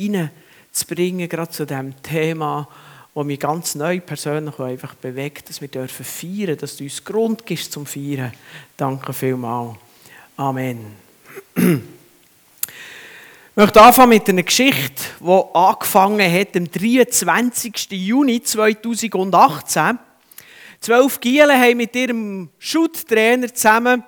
reinzubringen, gerade zu diesem Thema, das mich ganz neu persönlich einfach bewegt, dass wir dürfen feiern, dass du uns Grund gibst zum Feiern. Danke vielmals. Amen. Ich möchte anfangen mit einer Geschichte, die angefangen hat am 23. Juni 2018. Zwölf Gielen haben mit ihrem Schutttrainer zusammen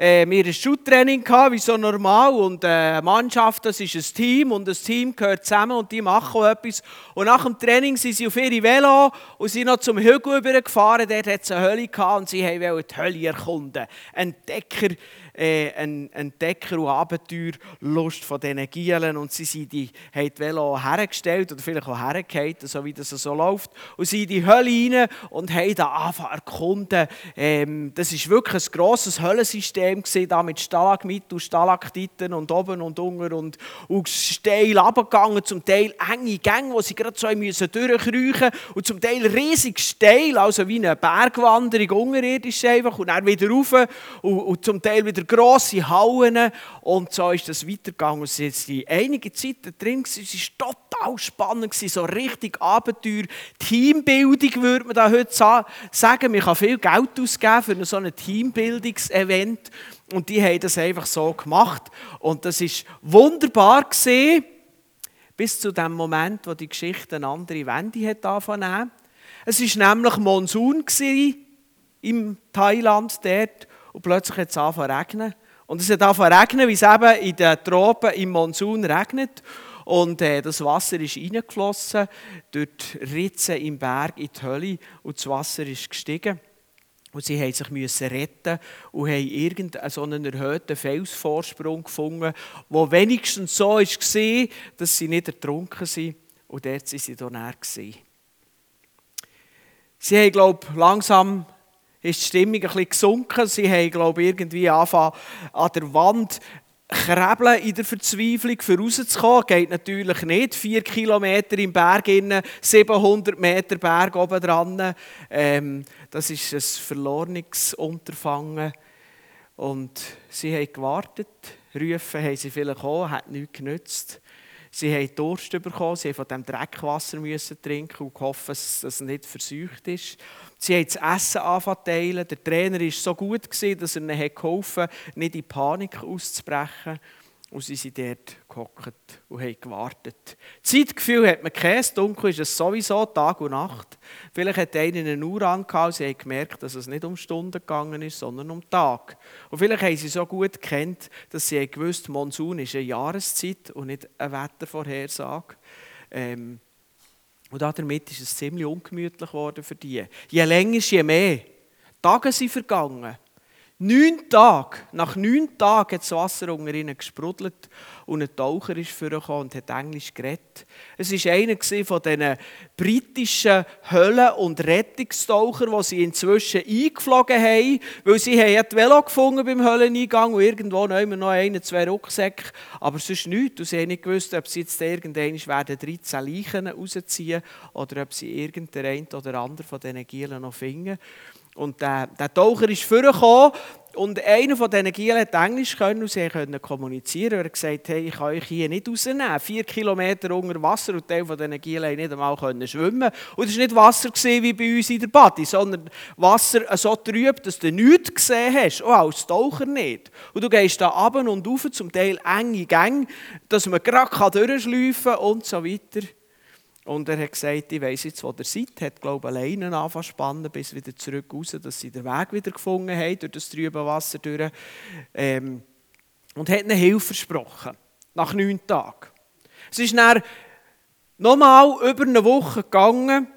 äh, wir ein Schutttraining gehabt, wie so normal. Und äh, eine Mannschaft, das ist ein Team und das Team gehört zusammen und die machen etwas. Und nach dem Training sind sie auf ihre Velo und sind noch zum Hügel übergefahren. Dort hat es eine Hölle gehabt und sie wollten die Hölle erkunden. Entdecker äh, ein Entdecker und Abenteuerlust von diesen Gielen. Und sie sind die, haben die Velo hergestellt oder vielleicht auch hergehalten, so wie das so läuft. Und sind in die Hölle rein und haben da angefangen erkunden. Ähm, das war wirklich ein grosses Höllensystem da mit Stalagmiten und Stalaktiten und oben und unten und, und steil runtergegangen, zum Teil enge Gänge, wo sie gerade so müssen durchkriechen und zum Teil riesig steil, also wie eine Bergwanderung unterirdisch einfach. Und dann wieder rauf. Und, und zum Teil wieder grosse Hallen. Und so ist das weitergegangen. Sie waren einige Zeit drin, es war total spannend, so richtig Abenteuer, Teambildung würde man da heute sagen. Man kann viel Geld ausgeben für so ein Teambildungsevent. Und die haben das einfach so gemacht. Und das ist wunderbar gesehen bis zu dem Moment, wo die Geschichte eine andere Wende hat angefangen. Es war nämlich Monsun im Thailand dort und plötzlich hat es angefangen zu regnen. Und es hat angefangen zu regnen, wie es eben in den Tropen im Monsun regnet. Und äh, das Wasser ist reingeflossen durch die Ritze im Berg in die Hölle und das Wasser ist gestiegen. Und sie mussten sich müssen retten und haben irgendeinen so einen erhöhten Felsvorsprung gefunden, wo wenigstens so war, dass sie nicht ertrunken sind. Und dort waren sie dann näher. Sie haben, glaube ich, langsam ist die Stimmung ein bisschen gesunken. Sie haben, glaube ich, irgendwie angefangen, an der Wand krebeln in der Verzweiflung, für rauszukommen. Geht natürlich nicht. Vier Kilometer im Berg, innen, 700 Meter Berg oben dran. Ähm, das ist ein verlorenes Unterfangen. Und sie haben gewartet. Rufen haben sie vielleicht auch, hat nichts genützt. Sie haben Durst bekommen, sie mussten von diesem Dreckwasser trinken und hoffen, dass es nicht verseucht ist. Sie haben das Essen angefangen Der Trainer war so gut, dass er ihnen geholfen hat, nicht in Panik auszubrechen. Und sie sind dort gehockt und haben gewartet. Zeitgefühl hat man kein, dunkel ist es sowieso, Tag und Nacht. Vielleicht hat einer eine Uhr angehauen, sie haben gemerkt, dass es nicht um Stunden gegangen ist, sondern um Tag. Und vielleicht haben sie so gut gekannt, dass sie gewusst Monsun ist eine Jahreszeit und nicht eine Wettervorhersage. Ähm, und damit ist es ziemlich ungemütlich geworden für die. Je länger, je mehr. Tage sind vergangen. Neun Tage, nach neun Tagen hat das Wasser unter ihnen gesprudelt und ein Taucher ist vorgekommen und hat Englisch geredet. Es war einer von diesen britischen Höllen- und Rettungstauchern, die sie inzwischen eingeflogen haben, weil sie haben die Velo gefunden beim Hölleneingang und irgendwo noch einen, zwei Rucksäcke, aber sonst nichts. Und sie haben nicht gewusst, ob sie jetzt irgendwann werden 13 Leichen rausziehen oder ob sie irgendeinen oder anderen von diesen Gielen noch finden. Und der, der Taucher ist vorgekommen und einer von diesen Gielen hat Englisch können und sie konnten kommunizieren. Er hat gesagt, hey, ich kann euch hier nicht rausnehmen. Vier Kilometer unter Wasser und Teil von diesen Gielen nicht einmal können schwimmen. Und es war nicht Wasser wie bei uns in der Badi, sondern Wasser so trüb, dass du nichts gesehen hast, auch als Taucher nicht. Und du gehst da runter und rauf, zum Teil enge Gänge, dass man gerade durchschleifen kann und so weiter. Und er hat gesagt, ich weiss jetzt, wo ihr seid. Hat, glaube ich, alleine angefangen spannen, bis wieder zurück raus, dass sie den Weg wieder gefunden haben, durch das trübe Wasser durch. Ähm, und hat ihnen Hilfe versprochen. Nach neun Tagen. Es ist dann nochmal über eine Woche gegangen,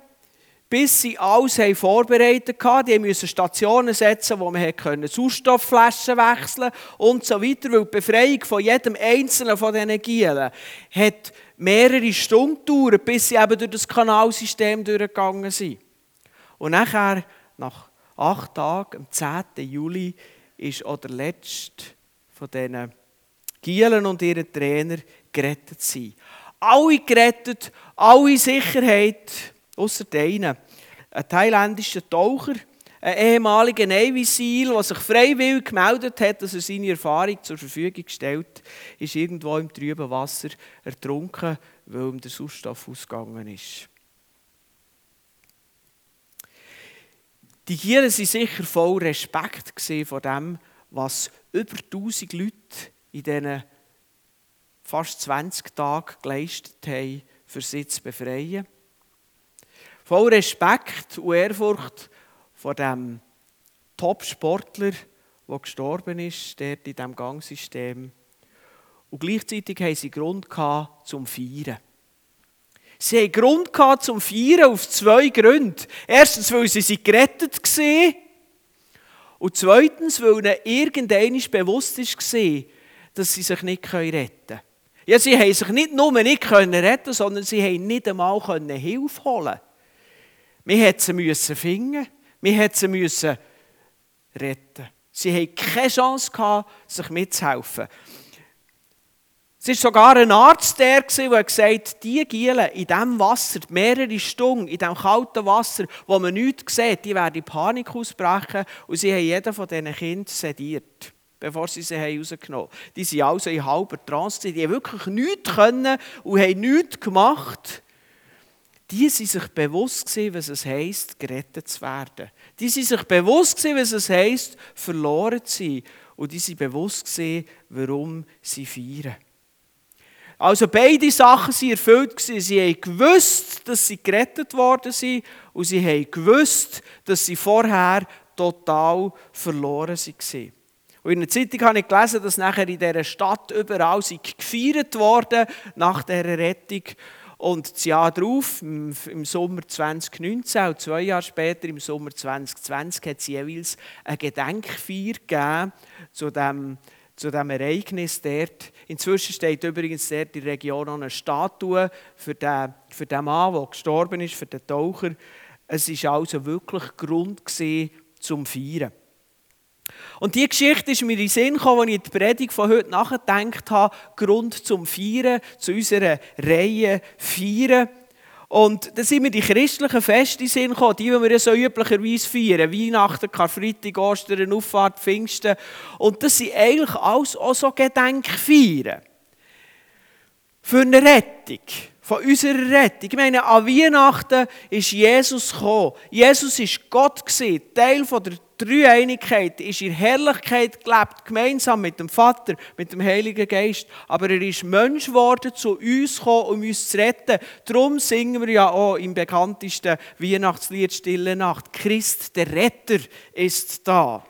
bis sie alles haben vorbereitet hatten. Die mussten Stationen setzen, wo man Sauerstoffflaschen wechseln und so weiter, weil die Befreiung von jedem einzelnen von diesen Gielen hat mehrere Stunden gedauert, bis sie eben durch das Kanalsystem durchgegangen sind. Und nachher, nach acht Tagen, am 10. Juli, ist auch der letzte von diesen Gielen und ihren Trainer gerettet sein. Alle gerettet, alle Sicherheit, außer einen. Ein thailändischer Taucher, ein ehemaliger Navy SEAL, der sich freiwillig gemeldet hat, dass er seine Erfahrung zur Verfügung stellt, ist irgendwo im trüben Wasser ertrunken, weil ihm der Sauerstoff ausgegangen ist. Die Gielen waren sicher voll Respekt vor dem, was über 1000 Leute in diesen fast 20 Tagen geleistet haben, für sie zu befreien. Voll Respekt und Ehrfurcht vor dem Top-Sportler, der gestorben ist, dort in diesem Gangsystem. Und gleichzeitig haben sie Grund zum Feiern. Sie haben Grund zum Feiern auf zwei Gründe. Erstens, weil sie gerettet waren. Und zweitens, weil ihnen irgendeiner bewusst war, dass sie sich nicht retten können. Ja, sie haben sich nicht nur nicht retten sondern sie haben nicht einmal Hilfe holen Wir hätten sie finden wir hätten sie retten Sie hatten keine Chance, gehabt, sich mitzuhelfen. Es war sogar ein Arzt, der, der gesagt hat, die Gielen in diesem Wasser, mehrere Stunden, in diesem kalten Wasser, wo man nichts sieht, die werden in Panik ausbrechen und sie haben jeden von diesen Kindern sediert, bevor sie sie rausgenommen haben. Die sind also in halber Trance, die haben wirklich nichts können und haben nichts gemacht. Die sind sich bewusst gewesen, was es heisst, gerettet zu werden. Die sind sich bewusst gewesen, was es heisst, verloren zu sein. Und die sind bewusst gewesen, warum sie feiern. Also beide Sachen waren erfüllt. Sie haben gewusst, dass sie gerettet worden sind und sie haben gewusst, dass sie vorher total verloren waren. Und in der Zeitung habe ich gelesen, dass nachher in dieser Stadt überall gefeiert wurde nach dieser Rettung. Und das Jahr darauf, im Sommer 2019 und zwei Jahre später, im Sommer 2020, hat es jeweils eine Gedenkfeier gegeben zu dem zu diesem Ereignis dort. Inzwischen steht übrigens dort in der Region eine Statue für den, für den Mann, der gestorben ist, für den Taucher. Es war also wirklich Grund zum Feiern. Und die Geschichte ist mir in den Sinn gekommen, als ich die Predigt von heute nachgedacht habe. Grund zum Feiern, zu unserer Reihe Feiern. Und dann sind mir die christlichen Feste in Sinn gekommen, die, die wir so üblicherweise feiern. Weihnachten, Karfreitag, Ostern, Auffahrt, Pfingsten. Und das sind eigentlich alles auch so Gedenkfeiern. Für eine Rettung von unserer Rettung. Ich meine, an Weihnachten ist Jesus gekommen. Jesus ist Gott gewesen, Teil von der Dreieinigkeit, ist in Herrlichkeit gelebt, gemeinsam mit dem Vater, mit dem Heiligen Geist. Aber er ist Mensch geworden, zu uns gekommen, um uns zu retten. Darum singen wir ja auch im bekanntesten Weihnachtslied Stille Nacht. Christ, der Retter, ist da.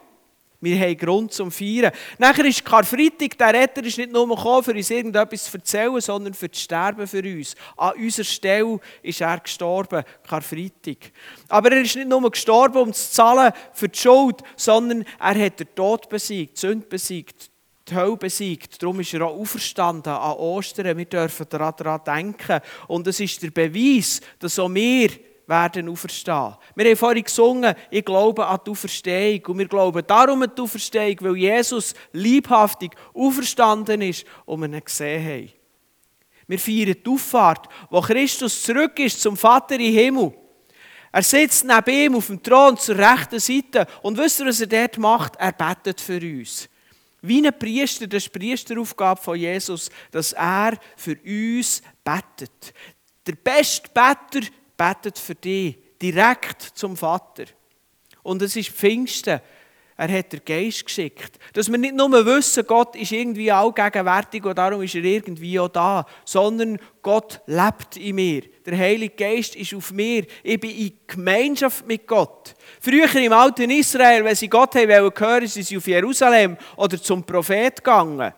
Wir haben Grund zum Feiern. Nachher ist Karfreitag, der Retter ist nicht nur gekommen, für uns irgendetwas zu erzählen, sondern für das Sterben für uns. An unserer Stelle ist er gestorben, Karfreitag. Aber er ist nicht nur gestorben, um zu zahlen für die Schuld, sondern er hat den Tod besiegt, die Sünde besiegt, die Hölle besiegt. Darum ist er auch auferstanden an Ostern. Wir dürfen daran denken. Und es ist der Beweis, dass auch wir werden auferstehen. Wir haben vorhin gesungen, ich glaube an die Auferstehung. Und wir glauben darum an die Auferstehung, weil Jesus liebhaftig auferstanden ist und wir ihn gesehen haben. Wir feiern die Auffahrt, wo Christus zurück ist zum Vater im Himmel. Er sitzt neben ihm auf dem Thron zur rechten Seite und wisst ihr, was er dort macht? Er betet für uns. Wie ein Priester, das ist die Priesteraufgabe von Jesus, dass er für uns betet. Der beste Better betet für dich direkt zum Vater. Und es ist Pfingsten. Er hat den Geist geschickt. Dass wir nicht nur wissen, Gott ist irgendwie allgegenwärtig und darum ist er irgendwie auch da, sondern Gott lebt in mir. Der Heilige Geist ist auf mir. Ich bin in Gemeinschaft mit Gott. Früher im alten Israel, wenn sie Gott haben hören, sind sie auf Jerusalem oder zum Prophet gegangen.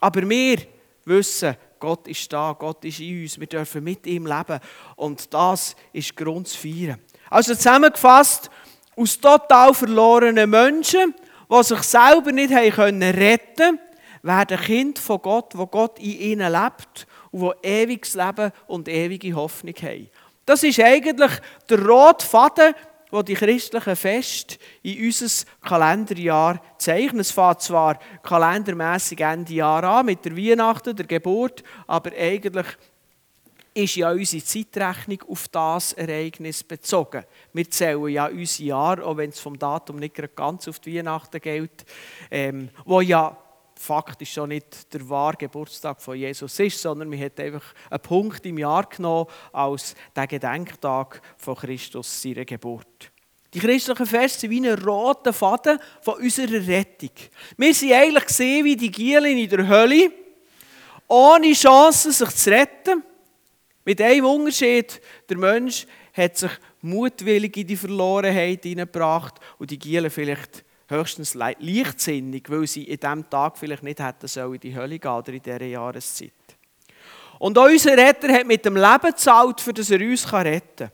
Aber wir wissen, Gott ist da, Gott ist in uns, wir dürfen mit ihm leben. Und das ist Grund zu feiern. Also zusammengefasst, aus total verlorenen Menschen, die sich selber nicht haben können retten werden Kind von Gott, wo Gott in ihnen lebt und wo ewiges Leben und ewige Hoffnung haben. Das ist eigentlich der rote Faden, wo die christlichen Feste in unser Kalenderjahr zeichnen. Es fängt zwar kalendermässig Ende Jahr an mit der Weihnachten, der Geburt, aber eigentlich ist ja unsere Zeitrechnung auf das Ereignis bezogen. Wir zählen ja unser Jahr, auch wenn es vom Datum nicht ganz auf die Weihnachten gilt, ähm, wo ja faktisch schon nicht der wahre Geburtstag von Jesus ist, sondern man hat einfach einen Punkt im Jahr genommen als der Gedenktag von Christus, seiner Geburt. Die christlichen Feste sind wie ein roter Faden von unserer Rettung. Wir sind eigentlich gesehen wie die Gielen in der Hölle, ohne Chance, sich zu retten. Mit einem Unterschied, der Mensch hat sich mutwillig in die Verlorenheit hineingebracht und die Gielen vielleicht höchstens leichtsinnig, weil sie in diesem Tag vielleicht nicht hätten sollen in die Hölle gehen oder in dieser Jahreszeit. Und unser Retter hat mit dem Leben gezahlt, für das er uns retten kann.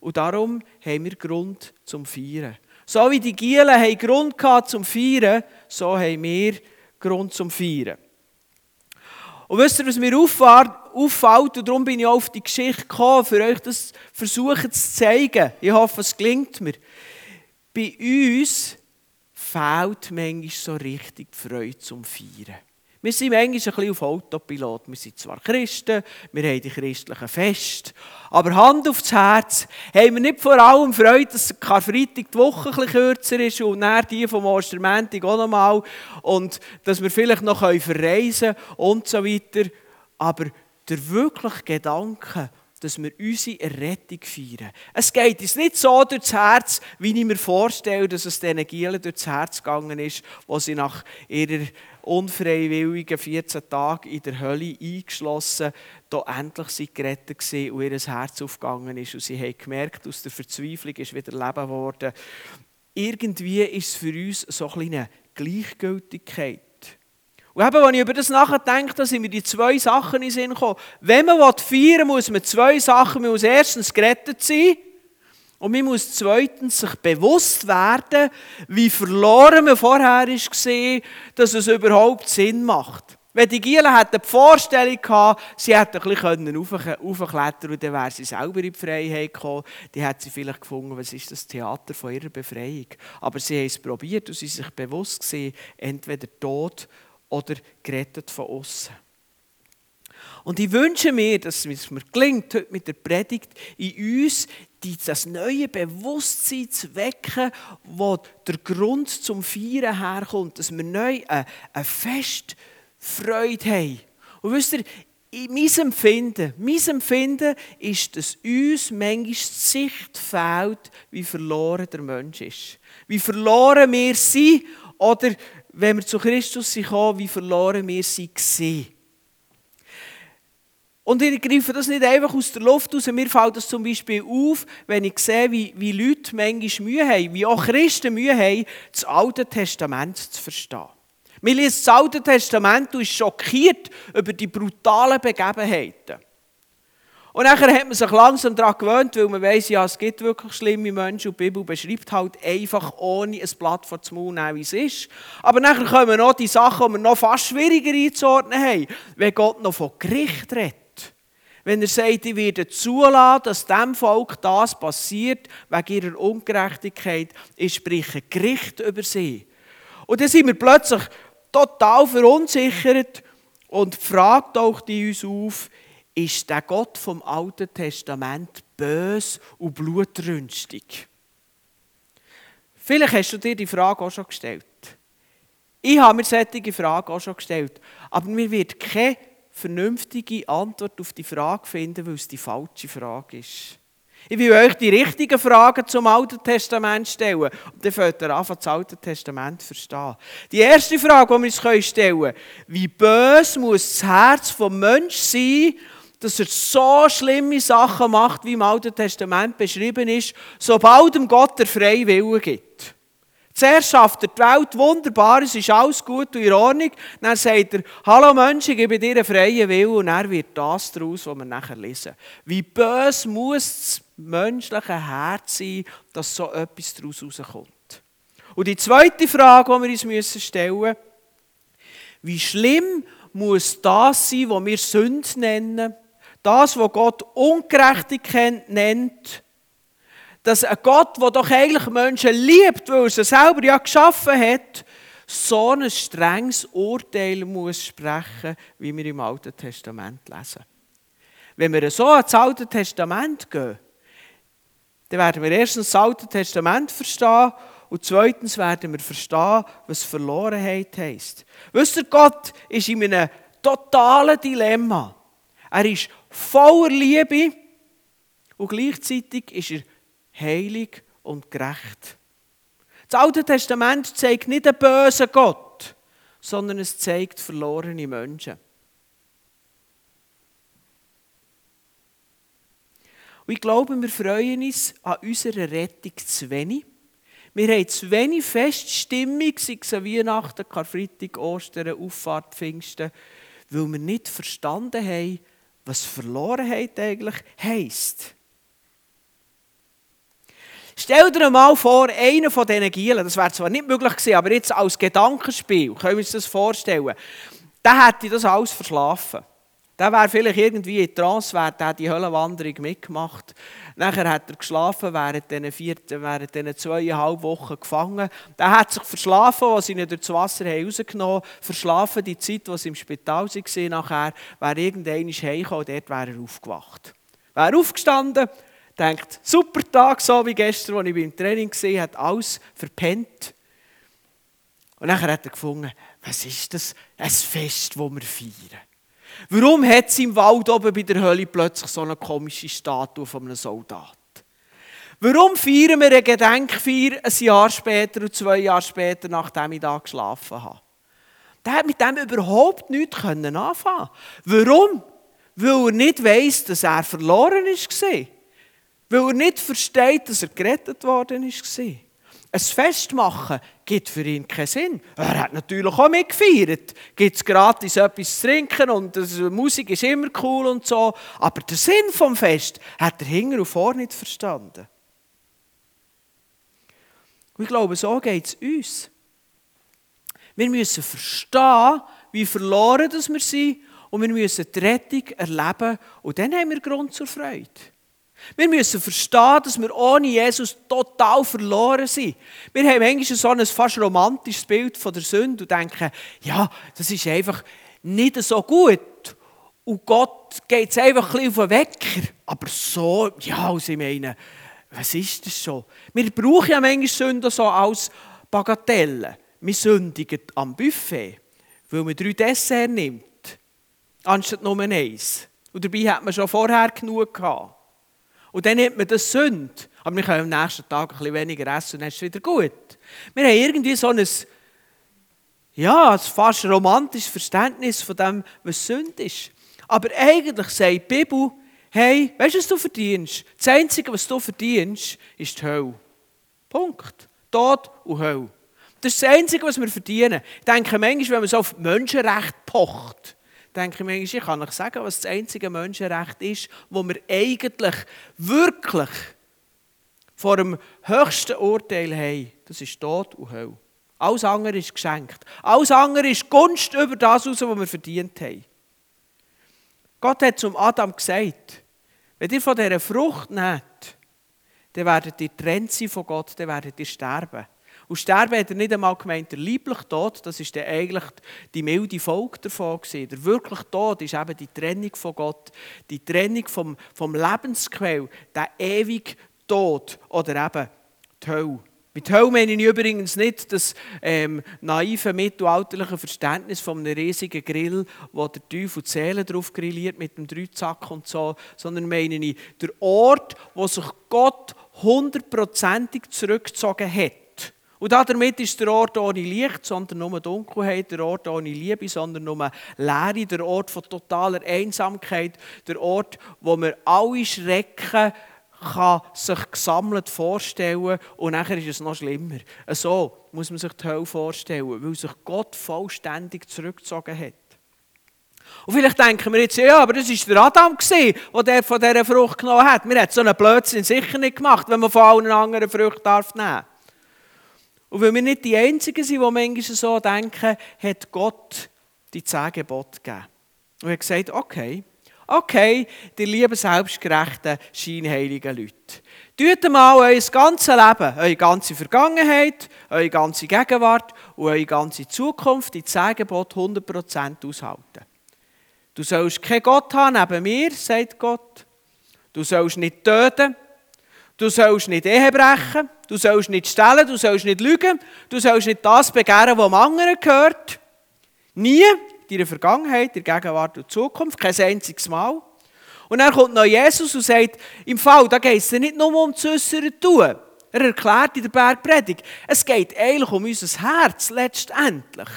Und darum haben wir Grund zum Feiern. So wie die Gielen haben Grund gehabt zum Feiern, so haben wir Grund zum Feiern. Und wisst ihr, was mir auffällt, und darum bin ich auf die Geschichte gekommen, für euch das versuchen zu zeigen. Ich hoffe, es gelingt mir. Bei uns fehlt manchmal so richtig die Freude zum Feiern. Wir sind manchmal ein bisschen auf Autopilot. Wir sind zwar Christen, wir haben die christlichen Feste, aber Hand aufs Herz, haben wir nicht vor allem Freude, dass Karfreitag die Woche ein bisschen kürzer ist und dann die vom Ostermäntig auch nochmal und dass wir vielleicht noch verreisen können und so weiter. Aber der wirkliche Gedanke, dass wir unsere Errettung feiern. Es geht uns nicht so durchs Herz, wie ich mir vorstelle, dass es diesen Gielen durchs Herz gegangen ist, wo sie nach ihrer unfreiwilligen 14 Tagen in der Hölle eingeschlossen, da endlich sie gerettet waren und ihr Herz aufgegangen ist und sie haben gemerkt, aus der Verzweiflung ist wieder Leben geworden. Irgendwie ist es für uns so eine Gleichgültigkeit. Und eben, als ich über das nachdenke, sind mir die zwei Sachen in den Sinn gekommen. Wenn man feiern will, muss man zwei Sachen. Man muss erstens gerettet sein und man muss zweitens sich bewusst werden, wie verloren man vorher war, dass es überhaupt Sinn macht. Wenn die Gielen die Vorstellung gehabt, sie hätten ein bisschen raufklettern und dann wäre sie selber in die Freiheit gekommen, die hätte sie vielleicht gefunden, was ist das Theater von ihrer Befreiung. Aber sie haben es probiert und sie sind sich bewusst gesehen, entweder tot oder gerettet von außen. Und ich wünsche mir, dass es mir gelingt, heute mit der Predigt in uns das neue Bewusstsein zu wecken, wo der Grund zum Feiern herkommt, dass wir neu eine, eine Festfreude haben. Und wisst ihr, mein Empfinden, mein Empfinden ist, dass uns manchmal die Sicht fehlt, wie verloren der Mensch ist. Wie verloren wir sind oder wenn wir zu Christus sind, wie verloren wir gesehen. Und ich greife das nicht einfach aus der Luft raus. Mir fällt das zum Beispiel auf, wenn ich sehe, wie, wie Leute manchmal Mühe haben, wie auch Christen Mühe haben, das Alte Testament zu verstehen. Man liest das Alte Testament und ist schockiert über die brutalen Begebenheiten. Und nachher hat man sich langsam daran gewöhnt, weil man weiß, ja, es gibt wirklich schlimme Menschen und die Bibel beschreibt halt einfach ohne ein Blatt vor dem Mund, wie es ist. Aber nachher kommen noch die Sachen, die wir noch fast schwieriger einzuordnen haben, wenn Gott noch von Gericht redet. Wenn er sagt, ich werde zulassen, dass dem Volk das passiert, wegen ihrer Ungerechtigkeit, ich spreche Gericht über sie. Und dann sind wir plötzlich total verunsichert und die Frage taucht in uns auf, ist der Gott vom Alten Testament bös und blutrünstig? Vielleicht hast du dir die Frage auch schon gestellt. Ich habe mir solche Frage auch schon gestellt. Aber mir wird keine vernünftige Antwort auf die Frage finden, weil es die falsche Frage ist. Ich will euch die richtigen Fragen zum Alten Testament stellen. Und dann fällt ihr an, das Alte Testament zu verstehen. Die erste Frage, die wir uns stellen können, wie bös muss das Herz vom Menschen sein, dass er so schlimme Sachen macht, wie im Alten Testament beschrieben ist, sobald ihm Gott der freie Wille gibt. Zuerst schafft er die Welt wunderbar, es ist alles gut und in Ordnung. Dann sagt er, hallo Menschen, ich gebe dir einen freien Willen und er wird das daraus, was wir nachher lesen. Wie böse muss das menschliche Herz sein, dass so etwas daraus rauskommt. Und die zweite Frage, die wir uns stellen müssen, wie schlimm muss das sein, was wir Sünde nennen, das, was Gott Ungerechtigkeit nennt, dass ein Gott, der doch eigentlich Menschen liebt, weil er sie selber ja geschaffen hat, so ein strenges Urteil muss sprechen, wie wir im Alten Testament lesen. Wenn wir so ans Alte Testament gehen, dann werden wir erstens das Alte Testament verstehen und zweitens werden wir verstehen, was Verlorenheit heisst. Wisst ihr, Gott ist in einem totalen Dilemma. Er ist voller Liebe und gleichzeitig ist er heilig und gerecht. Das Alte Testament zeigt nicht einen bösen Gott, sondern es zeigt verlorene Menschen. Und ich glaube, wir freuen uns an unserer Rettung zu wenig. Wir haben zu wenig Feststimmung, sei es an Weihnachten, Karfreitag, Ostern, Auffahrt, Pfingsten, weil wir nicht verstanden haben, was Verlorenheit eigentlich heisst. Stell dir mal vor, einer von diesen Gielen, das wäre zwar nicht möglich gewesen, aber jetzt als Gedankenspiel, können wir uns das vorstellen, der hätte das alles verschlafen. Der wäre vielleicht irgendwie in Trance, der hat die Höllenwanderung mitgemacht. Nachher hat er geschlafen, während diesen, vier, während diesen zweieinhalb Wochen gefangen. Der hat sich verschlafen, als sie ihn durch das Wasser rausgenommen haben. Verschlafen die Zeit, als sie im Spital waren. Nachher wäre irgendwann heimgekommen dort wäre er aufgewacht. Wäre aufgestanden, denkt, super Tag, so wie gestern, als ich beim Training war, hat alles verpennt. Und nachher hat er gefunden, was ist das? Ein Fest, das wir feiern. Warum hat es im Wald oben bei der Hölle plötzlich so eine komische Statue von einem Soldat? Warum feiern wir eine Gedenkfeier ein Jahr später und zwei Jahre später, nachdem ich da geschlafen habe? Der hat mit dem überhaupt nichts anfangen Warum? Weil er nicht weiss, dass er verloren war. Weil er nicht versteht, dass er gerettet worden war. Ein Fest machen gibt für ihn keinen Sinn. Er hat natürlich auch mitgefeiert. Gibt es gratis etwas zu trinken und die Musik ist immer cool und so. Aber der Sinn vom Fest hat er hinten und vor nicht verstanden. Und ich glaube, so geht es uns. Wir müssen verstehen, wie verloren wir sind und wir müssen die Rettung erleben und dann haben wir Grund zur Freude. Wir müssen verstehen, dass wir ohne Jesus total verloren sind. Wir haben eigentlich so ein fast romantisches Bild von der Sünde und denken, ja, das ist einfach nicht so gut. Und Gott geht es einfach ein bisschen auf den Wecker. Aber so, ja, also ich meine, was ist das schon? Wir brauchen ja manchmal Sünden so als Bagatelle. Wir sündigen am Buffet, weil man drei Dessert nimmt, anstatt nur eins. Und dabei hat man schon vorher genug gehabt. Und dann nimmt man das Sünde. Aber wir können am nächsten Tag ein bisschen weniger essen und dann ist es wieder gut. Wir haben irgendwie so ein, ja, ein fast romantisches Verständnis von dem, was Sünde ist. Aber eigentlich sagt die Bibel, hey, weißt du, was du verdienst? Das Einzige, was du verdienst, ist die Hölle. Punkt. Tod und Hölle. Das ist das Einzige, was wir verdienen. Ich denke manchmal, wenn man so auf Menschenrecht pocht, denke ich mir, ich kann euch sagen, was das einzige Menschenrecht ist, wo wir eigentlich wirklich vor dem höchsten Urteil haben. Das ist Tod und Hölle. Alles andere ist geschenkt. Alles andere ist Gunst über das was wir verdient haben. Gott hat zum Adam gesagt, wenn ihr von dieser Frucht nehmt, dann werdet ihr getrennt sein von Gott, dann werdet ihr sterben. Und sterben hat er nicht einmal gemeint, der liebliche Tod, das ist dann eigentlich die milde Folge davon gewesen. Der wirkliche Tod ist eben die Trennung von Gott, die Trennung vom, vom Lebensquell, der ewige Tod oder eben die Hölle. Mit Hölle meine ich übrigens nicht das ähm, naive mittelalterliche Verständnis von einem riesigen Grill, wo der Teufel die Seele drauf grilliert mit dem Dreizack und so, sondern meine ich der Ort, wo sich Gott hundertprozentig zurückgezogen hat. Und damit ist der Ort ohne Licht, sondern nur Dunkelheit, der Ort ohne Liebe, sondern nur Leere, der Ort von totaler Einsamkeit, der Ort, wo man alle Schrecken kann sich gesammelt vorstellen und nachher ist es noch schlimmer. So muss man sich die Hölle vorstellen, weil sich Gott vollständig zurückgezogen hat. Und vielleicht denken wir jetzt, ja, aber das war der Adam, der von dieser Frucht genommen hat. Wir hätten so einen Blödsinn sicher nicht gemacht, wenn man von allen anderen Früchten darf nehmen darf. Und weil wir nicht die Einzigen sind, die manchmal so denken, hat Gott die zehn Gebote gegeben. Und er hat gesagt, okay, okay, die lieben selbstgerechten, scheinheiligen Leute. Tut mal euer ganzes Leben, eure ganze Vergangenheit, eure ganze Gegenwart und eure ganze Zukunft, die zehn Gebote 100% aushalten. Du sollst keinen Gott haben neben mir, sagt Gott. Du sollst nicht töten. Du sollst nicht Ehe brechen. Du sollst nicht stellen. Du sollst nicht lügen. Du sollst nicht das begehren, was dem anderen gehört. Nie. In deiner Vergangenheit, in der Gegenwart und Zukunft. Kein einziges Mal. Und dann kommt noch Jesus und sagt, im Fall, da geht es nicht nur um das äußere Tun. Er erklärt in der Bergpredigt, es geht eigentlich um unser Herz, letztendlich.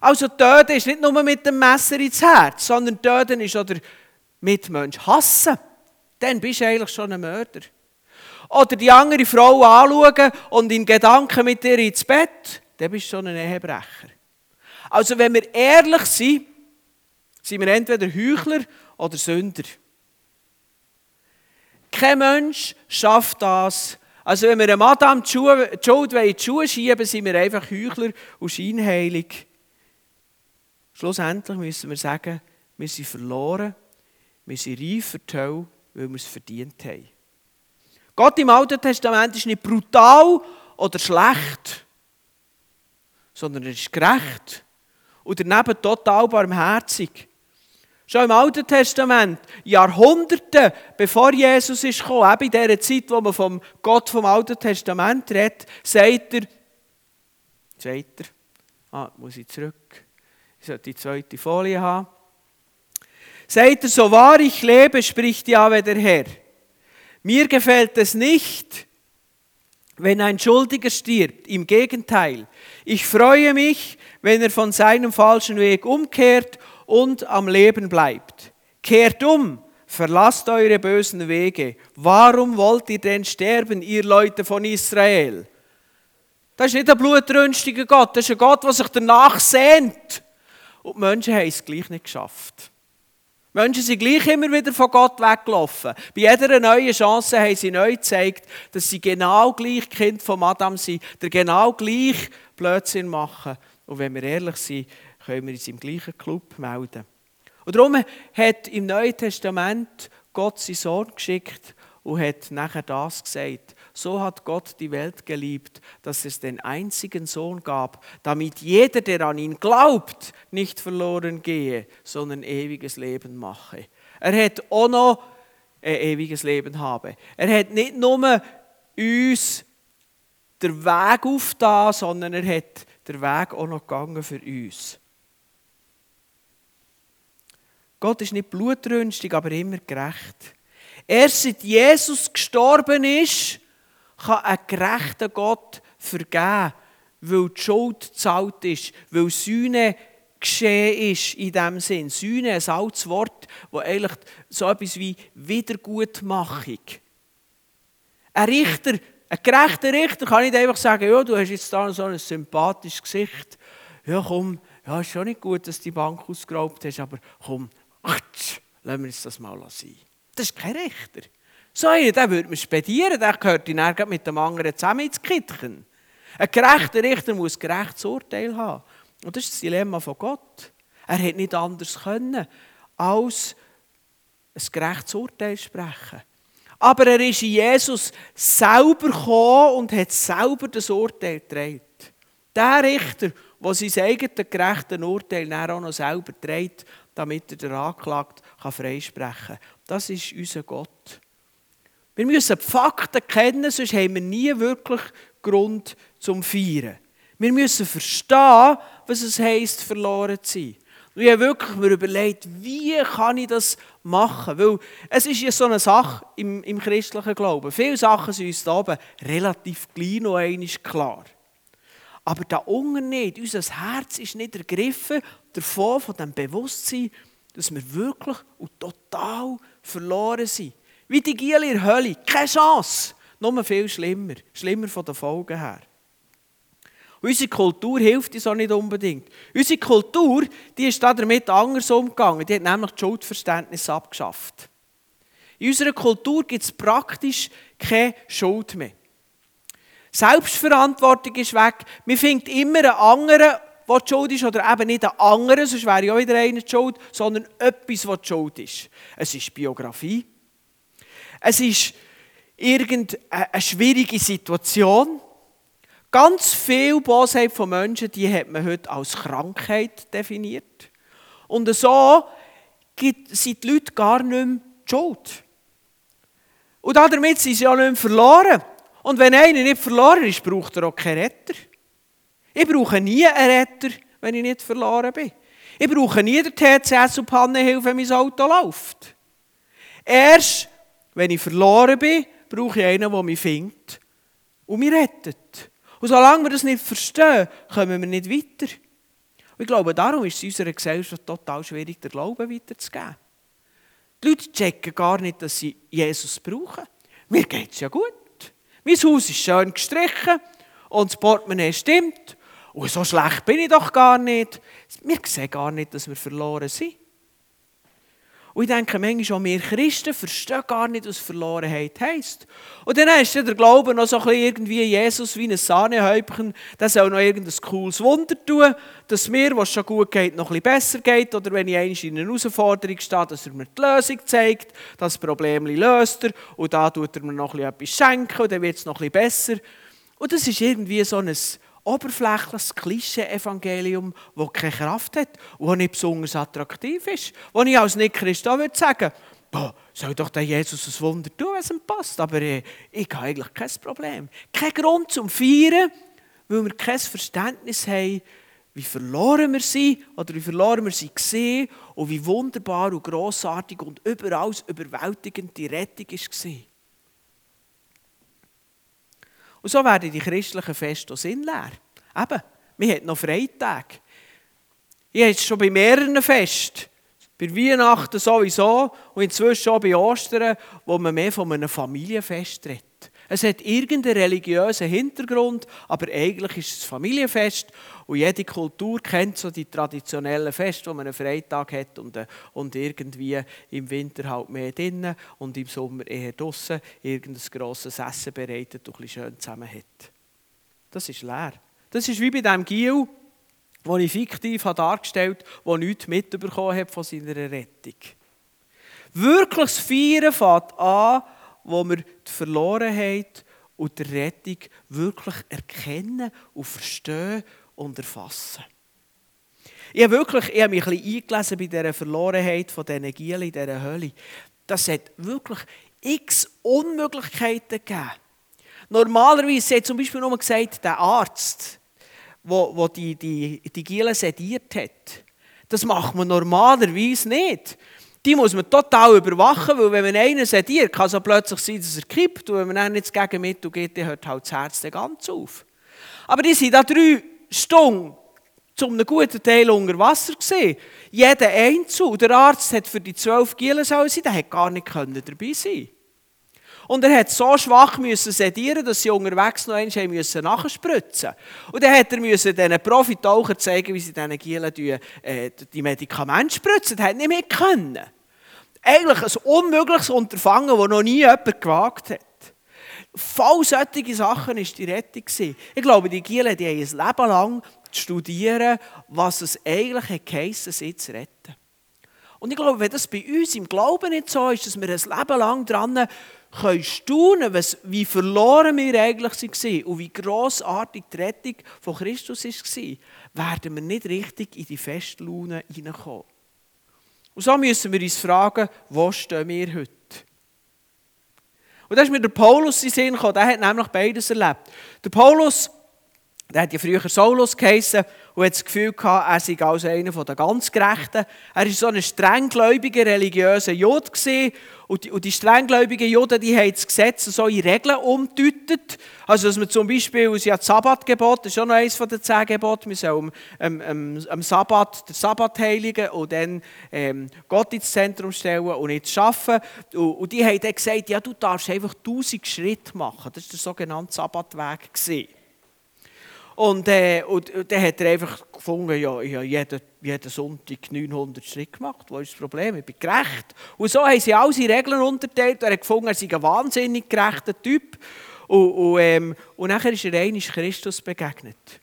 Also töten ist nicht nur mit dem Messer ins Herz, sondern töten ist oder Mitmensch hassen. Dann bist du eigentlich schon ein Mörder. Oder die andere Frau anschauen und in Gedanken mit ihr ins Bett, dann bist du schon ein Ehebrecher. Also wenn wir ehrlich sind, sind wir entweder Heuchler oder Sünder. Kein Mensch schafft das. Also wenn wir einem Adam die, in die Schuhe schieben, sind wir einfach Heuchler und scheinheilig. Schlussendlich müssen wir sagen, wir sind verloren, wir sind reif für die Hölle, weil wir es verdient haben. Gott im Alten Testament ist nicht brutal oder schlecht, sondern er ist gerecht und daneben total barmherzig. Schon im Alten Testament, Jahrhunderte bevor Jesus ist gekommen, eben in dieser Zeit, wo man vom Gott vom Alten Testament redet, sagt er, sagt er, ah, muss ich zurück, ich sollte die zweite Folie haben, sagt er, so wahr ich lebe, spricht Jahwe der Herr. Mir gefällt es nicht, wenn ein Schuldiger stirbt. Im Gegenteil, ich freue mich, wenn er von seinem falschen Weg umkehrt und am Leben bleibt. Kehrt um, verlasst eure bösen Wege. Warum wollt ihr denn sterben, ihr Leute von Israel? Das ist nicht ein blutrünstiger Gott, das ist ein Gott, der sich danach sehnt. Und die Menschen haben es gleich nicht geschafft. Menschen sind gleich immer wieder von Gott weggelaufen. Bei jeder neuen Chance haben sie neu gezeigt, dass sie genau gleich Kind von Adam sind, der genau gleich Blödsinn machen. Und wenn wir ehrlich sind, können wir uns im gleichen Club melden. Und darum hat im Neuen Testament Gott seinen Sohn geschickt und hat nachher das gesagt. So hat Gott die Welt geliebt, dass es den einzigen Sohn gab, damit jeder, der an ihn glaubt, nicht verloren gehe, sondern ewiges Leben mache. Er hat auch noch ein ewiges Leben habe. Er hat nicht nur uns den Weg aufgetan, sondern er hat den Weg auch noch gegangen für uns. Gott ist nicht blutrünstig, aber immer gerecht. Erst seit Jesus gestorben ist, kann ein gerechter Gott vergeben, weil die Schuld gezahlt ist, weil Sühne geschehen ist in diesem Sinn. Sühne, ein altes Wort, das eigentlich so etwas wie Wiedergutmachung. Ein Richter, ein gerechter Richter kann nicht einfach sagen, ja, du hast jetzt da so ein sympathisches Gesicht. Ja, komm, ja, ist schon nicht gut, dass du die Bank ausgeraubt hast, aber komm, Ach, lassen wir uns das mal sein. Das ist kein Richter. So einen, den würde man spedieren, der gehört in Ärger mit dem anderen zusammen ins Kittchen. Ein gerechter Richter muss gerechtes Urteil haben. Und das ist das Dilemma von Gott. Er hätte nicht anders können, als ein gerechtes Urteil sprechen. Aber er ist in Jesus selber gekommen und hat selber das Urteil getragen. Der Richter, der sein eigenes gerechtes Urteil auch noch selber trägt, damit er den Anklagten freisprechen kann. Das ist unser Gott. Wir müssen die Fakten kennen, sonst haben wir nie wirklich Grund zum Feiern. Wir müssen verstehen, was es heisst, verloren zu sein. Und ich habe wirklich mir überlegt, wie kann ich das machen? Weil es ist ja so eine Sache im, im christlichen Glauben. Viele Sachen sind uns da oben relativ klein noch einmal klar. Aber da unten nicht. Unser Herz ist nicht ergriffen davon, von dem Bewusstsein, dass wir wirklich und total verloren sind. Wie die Giele in der Hölle. Keine Chance. Nur viel schlimmer. Schlimmer von den Folgen her. unsere Kultur hilft uns auch nicht unbedingt. Unsere Kultur die ist damit anders umgegangen. Die hat nämlich das Schuldverständnis abgeschafft. In unserer Kultur gibt es praktisch keine Schuld mehr. Selbstverantwortung ist weg. Man findet immer einen anderen, der die Schuld ist, oder eben nicht einen anderen, sonst wäre ja wieder einer die Schuld, sondern etwas, was die Schuld ist. Es ist Biografie. Es ist irgendeine schwierige Situation. Ganz viel Bosheit von Menschen, die hat man heute als Krankheit definiert. Und so sind die Leute gar nicht mehr schuld. Und damit sind sie ja nicht mehr verloren. Und wenn einer nicht verloren ist, braucht er auch keinen Retter. Ich brauche nie einen Retter, wenn ich nicht verloren bin. Ich brauche nie den TCS und Pannenhilfe, wenn mein Auto läuft. Erst, wenn ich verloren bin, brauche ich einen, der mich findet und mich rettet. Und solange wir das nicht verstehen, kommen wir nicht weiter. Und ich glaube, darum ist es in unserer Gesellschaft total schwierig, den Glauben weiterzugeben. Die Leute checken gar nicht, dass sie Jesus brauchen. Mir geht es ja gut. Mein Haus ist schön gestrichen und das Portemonnaie stimmt. Und so schlecht bin ich doch gar nicht. Wir sehen gar nicht, dass wir verloren sind. Und ich denke, manchmal auch wir Christen verstehen gar nicht, was Verlorenheit heisst. Und dann ist der Glaube noch so ein bisschen irgendwie Jesus wie ein Sahnehäubchen, der soll noch irgendein cooles Wunder tun, dass mir, was schon gut geht, noch ein bisschen besser geht. Oder wenn ich einmal in einer Herausforderung stehe, dass er mir die Lösung zeigt, das Problem löst er und da tut er mir noch ein bisschen etwas schenken und dann wird es noch ein bisschen besser. Und das ist irgendwie so ein oberflächliches Klischee-Evangelium, das keine Kraft hat und das nicht besonders attraktiv ist. Wo ich als Nicht-Christ würde sagen, boah, soll doch der Jesus ein Wunder tun, wenn es ihm passt. Aber äh, ich habe eigentlich kein Problem. Kein Grund zum Feiern, weil wir kein Verständnis haben, wie verloren wir sind oder wie verloren wir sie gesehen und wie wunderbar und grossartig und überall überwältigend die Rettung war. Und so werden die christlichen Feste sinnleer. Eben, man hat noch Freitag. Ich habe es schon bei mehreren Festen. Bei Weihnachten sowieso und inzwischen auch bei Ostern, wo man mehr von einem Familienfest redet. Es hat irgendeinen religiösen Hintergrund, aber eigentlich ist es ein Familienfest und jede Kultur kennt so die traditionellen Feste, wo man einen Freitag hat und, äh, und irgendwie im Winter halt mehr drinnen und im Sommer eher draußen irgendein grosses Essen bereitet und ein schön zusammen hat. Das ist leer. Das ist wie bei dem Giel, den ich fiktiv habe dargestellt habe, der nichts mitbekommen hat von seiner Rettung. Wirkliches Feiern fängt an, wo wir die Verlorenheit und die Rettung wirklich erkennen und verstehen und erfassen. Ich habe, wirklich, ich habe mich ein bisschen eingelesen bei dieser Verlorenheit von diesen Gielen in dieser Hölle. Das hat wirklich x Unmöglichkeiten gegeben. Normalerweise hat zum Beispiel nur gesagt, der Arzt, der die, die, die Gielen sediert hat, das macht man normalerweise nicht die muss man total überwachen, weil wenn man einen sediert, kann es so plötzlich sein, dass er kippt und wenn man dann nicht das Gegenmittel gibt, dann hört halt das Herz ganz auf. Aber die sind da drei Stunden zu einem guten Teil unter Wasser gesehen. Jeder Einzel. Der Arzt hat für die zwölf Gielen sein, der hat gar nicht dabei sein und er hat so schwach müssen sedieren, dass sie unterwegs noch einmal müssen nachspritzen Und dann hat er müssen diesen Profitauchern zeigen, wie sie diesen Gielen die, äh, die Medikamente spritzen. Das hat nicht mehr können. Eigentlich ein unmögliches Unterfangen, das noch nie jemand gewagt hat. Voll solche Sachen war die Rettung. Ich glaube, die Gielen die haben ein Leben lang zu studieren, was es eigentlich heisst, sie zu retten. Und ich glaube, wenn das bei uns im Glauben nicht so ist, dass wir ein Leben lang dran können staunen, wie verloren wir eigentlich waren und wie grossartig die Rettung von Christus war, werden wir nicht richtig in die Festlaune hineinkommen. Und so müssen wir uns fragen, wo stehen wir heute? Und da ist mir der Paulus in Sinn gekommen, der hat nämlich beides erlebt. Der Paulus, der hat ja früher Saulus geheissen und hat das Gefühl gehabt, er sei also einer der ganz Gerechten. Er war so ein strenggläubiger, religiöser Jude und die, und die strenggläubigen Juden, die haben das Gesetz so in Regeln umgedeutet. Also, dass man zum Beispiel, sie hat das Sabbatgebot, das ist auch noch eines der zehn Gebote, wir sollen am, am, am Sabbat, den Sabbat heiligen und dann ähm, Gott ins Zentrum stellen und nicht arbeiten. Und, und die haben dann gesagt, ja, du darfst einfach tausend Schritte machen. Das war der sogenannte Sabbatweg. Gewesen. Und, äh, und, und dann hat er einfach gefunden, ja, ich habe jeden, jeden Sonntag 900 Schritte gemacht. Wo ist das Problem? Ich bin gerecht. Und so haben sie all seine Regeln unterteilt. Er hat gefunden, er sei ein wahnsinnig gerechter Typ. Und, und, ähm, und nachher ist er einmal Christus begegnet.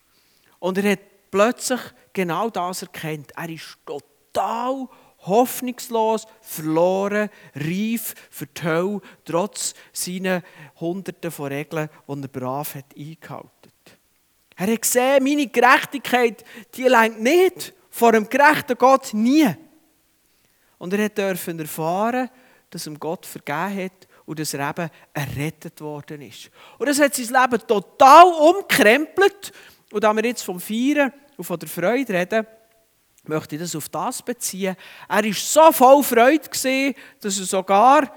Und er hat plötzlich genau das erkannt. Er ist total hoffnungslos, verloren, reif Hölle, trotz seiner Hunderten von Regeln, die er brav hat eingehalten er hat gesehen, meine Gerechtigkeit, die lenkt nicht vor dem gerechten Gott nie. Und er durfte erfahren, dass ihm Gott vergeben hat und dass er eben errettet worden ist. Und das hat sein Leben total umkrempelt. Und da wir jetzt vom Feiern und von der Freude reden, möchte ich das auf das beziehen. Er war so voll Freude, dass er sogar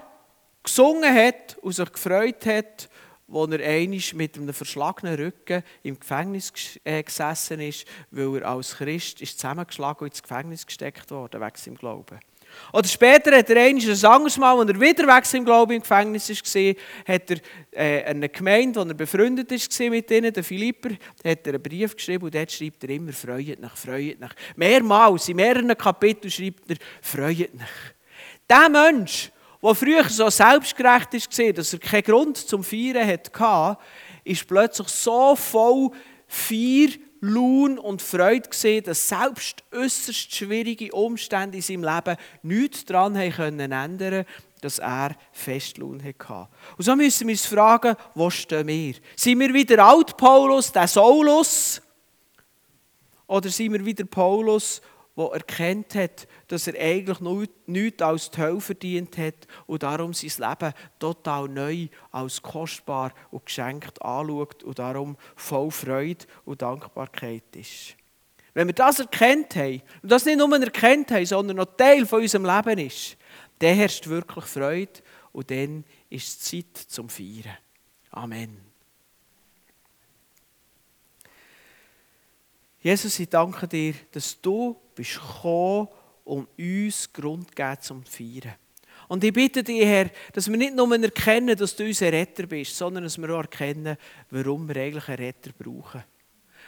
gesungen hat und sich gefreut hat, als er einmal mit einem verschlagenen Rücken im Gefängnis äh, gesessen ist, weil er als Christ ist zusammengeschlagen und ins Gefängnis gesteckt wurde, wegen seinem Glauben. Oder später hat er einmal ein anderes Mal, als er wieder weg seinem Glauben im Gefängnis war, hat er äh, eine Gemeinde, wo er befreundet war mit ihnen, den Philipper, hat er einen Brief geschrieben und dort schreibt er immer, freut nach, freut nach. Mehrmals, in mehreren Kapiteln schreibt er, freut nach. Der Mensch, der früher so selbstgerecht war, dass er keinen Grund zum Feiern hatte, ist plötzlich so voll Feier, Lohn und Freude gesehen, dass selbst äußerst schwierige Umstände in seinem Leben nichts daran haben ändern dass er Festlohn hatte. Und so müssen wir uns fragen, wo stehen wir? Sind wir wieder alt Paulus, der Saulus? Oder sind wir wieder Paulus, der erkennt hat, dass er eigentlich nichts als die Hölle verdient hat und darum sein Leben total neu als kostbar und geschenkt anschaut und darum voll Freude und Dankbarkeit ist. Wenn wir das erkennt haben, und das nicht nur erkennt haben, sondern noch Teil von unserem Leben ist, dann herrscht wirklich Freude und dann ist es Zeit zum Feiern. Amen. Jesus, ich danke dir, dass du bist gekommen, um uns Grund zu geben zum Feiern. Und ich bitte dich, Herr, dass wir nicht nur erkennen, dass du unser Retter bist, sondern dass wir auch erkennen, warum wir eigentlich einen Retter brauchen.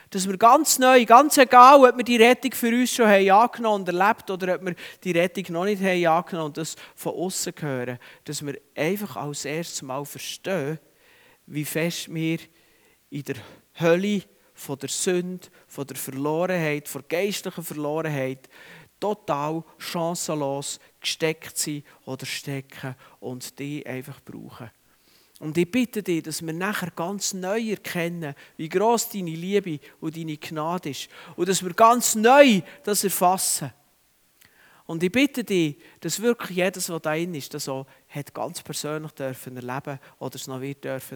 Dass wir ganz neu, ganz egal, ob wir die Rettung für uns schon haben angenommen und erlebt oder ob wir die Rettung noch nicht haben angenommen und das von außen hören, dass wir einfach als erstes Mal verstehen, wie fest wir in der Hölle von der Sünde, von der Verlorenheit, von der geistlichen Verlorenheit total chancenlos gesteckt sind oder stecken und die einfach brauchen. Und ich bitte dich, dass wir nachher ganz neu erkennen, wie groß deine Liebe und deine Gnade ist. Und dass wir ganz neu das erfassen. Und ich bitte dich, dass wirklich jedes, was da drin ist, das auch ganz persönlich dürfen erleben oder es noch wird dürfen